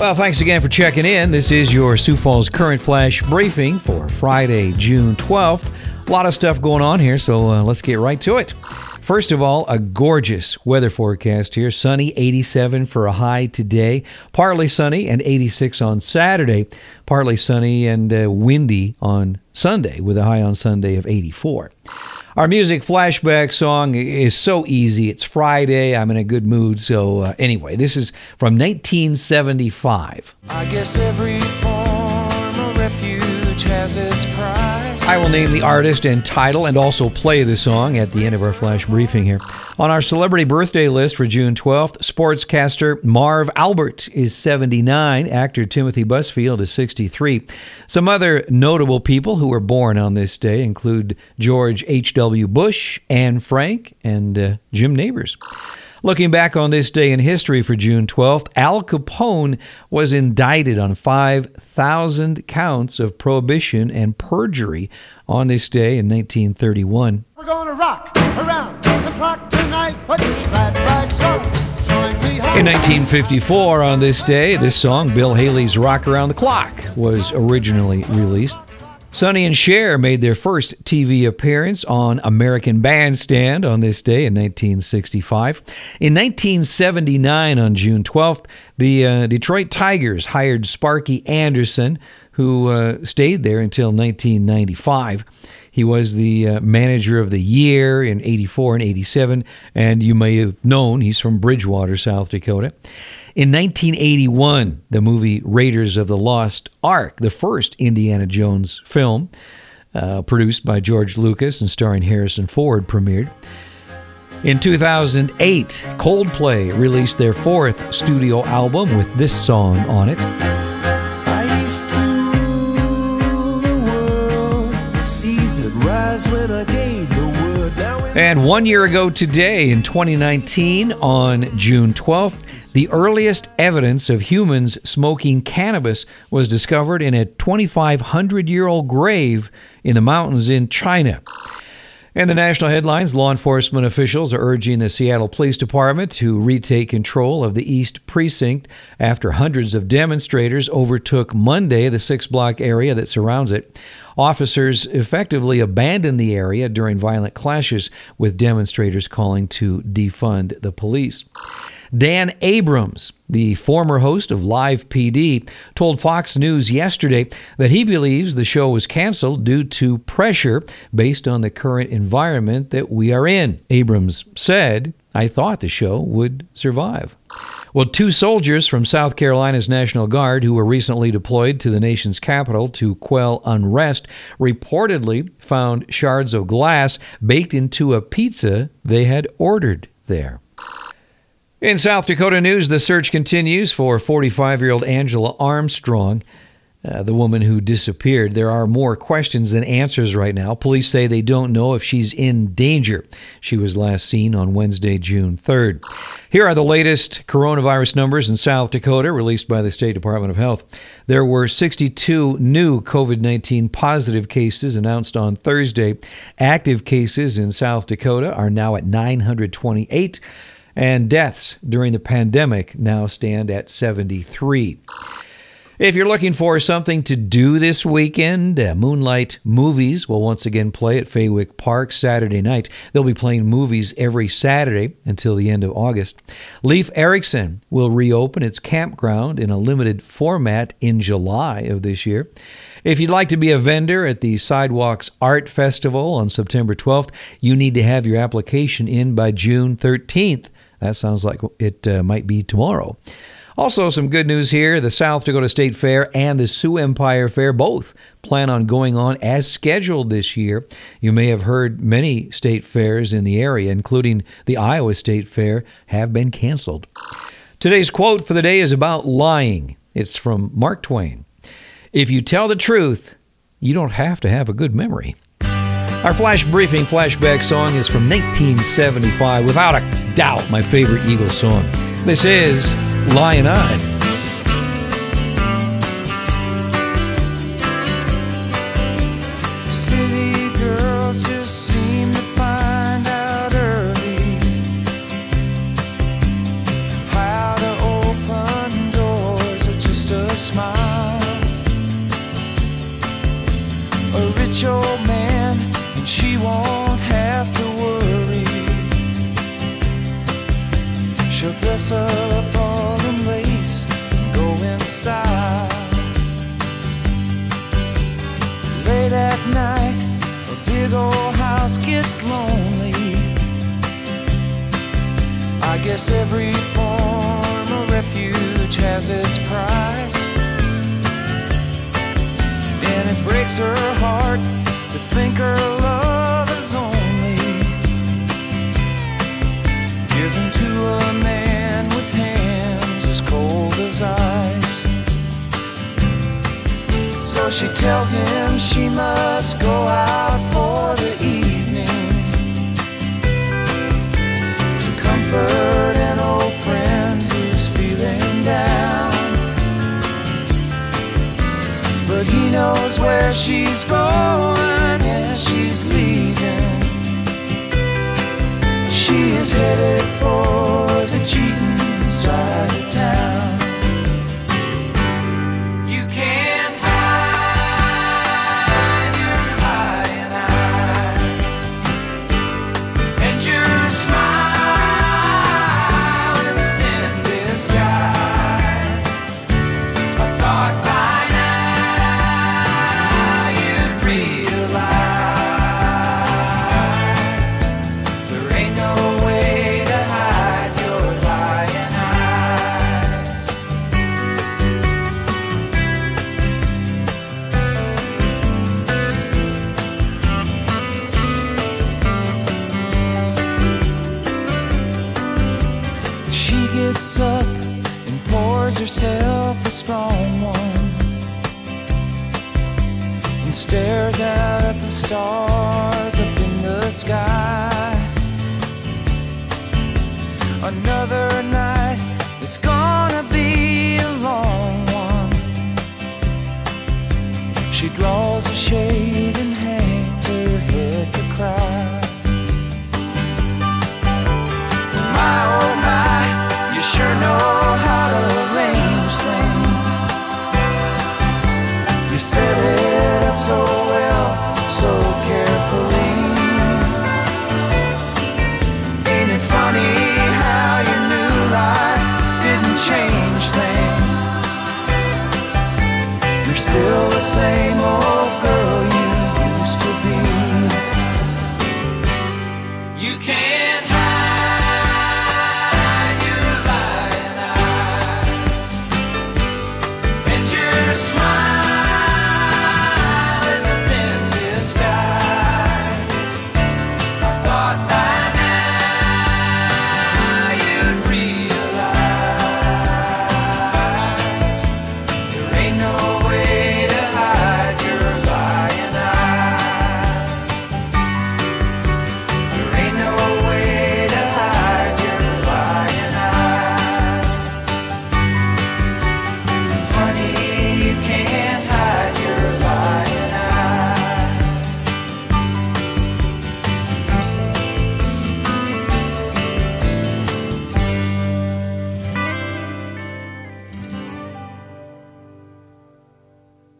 Well, thanks again for checking in. This is your Sioux Falls Current Flash briefing for Friday, June 12th. A lot of stuff going on here, so uh, let's get right to it. First of all, a gorgeous weather forecast here. Sunny, 87 for a high today. Partly sunny and 86 on Saturday. Partly sunny and uh, windy on Sunday, with a high on Sunday of 84. Our music flashback song is so easy. It's Friday. I'm in a good mood. So, uh, anyway, this is from 1975. Refuge has its price. I will name the artist and title and also play the song at the end of our flash briefing here. On our celebrity birthday list for June 12th, sportscaster Marv Albert is 79, actor Timothy Busfield is 63. Some other notable people who were born on this day include George H.W. Bush, Anne Frank, and uh, Jim Nabors. Looking back on this day in history for June 12th, Al Capone was indicted on 5,000 counts of prohibition and perjury on this day in 1931. We're gonna rock around the clock tonight. Put your glad rags on. Join me home. In 1954, on this day, this song, Bill Haley's Rock Around the Clock, was originally released. Sonny and Cher made their first TV appearance on American Bandstand on this day in 1965. In 1979, on June 12th, the uh, Detroit Tigers hired Sparky Anderson, who uh, stayed there until 1995. He was the uh, manager of the year in 84 and 87, and you may have known he's from Bridgewater, South Dakota. In 1981, the movie Raiders of the Lost Ark, the first Indiana Jones film, uh, produced by George Lucas and starring Harrison Ford, premiered. In 2008, Coldplay released their fourth studio album with this song on it. And one year ago today, in 2019, on June 12th, the earliest evidence of humans smoking cannabis was discovered in a 2,500 year old grave in the mountains in China. And the national headlines law enforcement officials are urging the Seattle Police Department to retake control of the East Precinct after hundreds of demonstrators overtook Monday the six block area that surrounds it. Officers effectively abandoned the area during violent clashes with demonstrators calling to defund the police. Dan Abrams, the former host of Live PD, told Fox News yesterday that he believes the show was canceled due to pressure based on the current environment that we are in. Abrams said, I thought the show would survive. Well, two soldiers from South Carolina's National Guard who were recently deployed to the nation's capital to quell unrest reportedly found shards of glass baked into a pizza they had ordered there. In South Dakota news, the search continues for 45 year old Angela Armstrong, uh, the woman who disappeared. There are more questions than answers right now. Police say they don't know if she's in danger. She was last seen on Wednesday, June 3rd. Here are the latest coronavirus numbers in South Dakota released by the State Department of Health. There were 62 new COVID 19 positive cases announced on Thursday. Active cases in South Dakota are now at 928 and deaths during the pandemic now stand at 73. If you're looking for something to do this weekend, uh, Moonlight Movies will once again play at Fawick Park Saturday night. They'll be playing movies every Saturday until the end of August. Leif Erikson will reopen its campground in a limited format in July of this year. If you'd like to be a vendor at the Sidewalks Art Festival on September 12th, you need to have your application in by June 13th. That sounds like it uh, might be tomorrow. Also, some good news here the South Dakota State Fair and the Sioux Empire Fair both plan on going on as scheduled this year. You may have heard many state fairs in the area, including the Iowa State Fair, have been canceled. Today's quote for the day is about lying. It's from Mark Twain. If you tell the truth, you don't have to have a good memory. Our flash briefing flashback song is from 1975, without a doubt, my favorite Eagles song. This is Lyin' Eyes. Up lace, style. Late at night, a big old house gets lonely. I guess every form of refuge has its price. She tells him she must go out for the evening to comfort an old friend who's feeling down. But he knows where she's going, yeah, she's leaving. She is headed for the cheating side herself a strong one and stares out at the stars up in the sky. Carefully.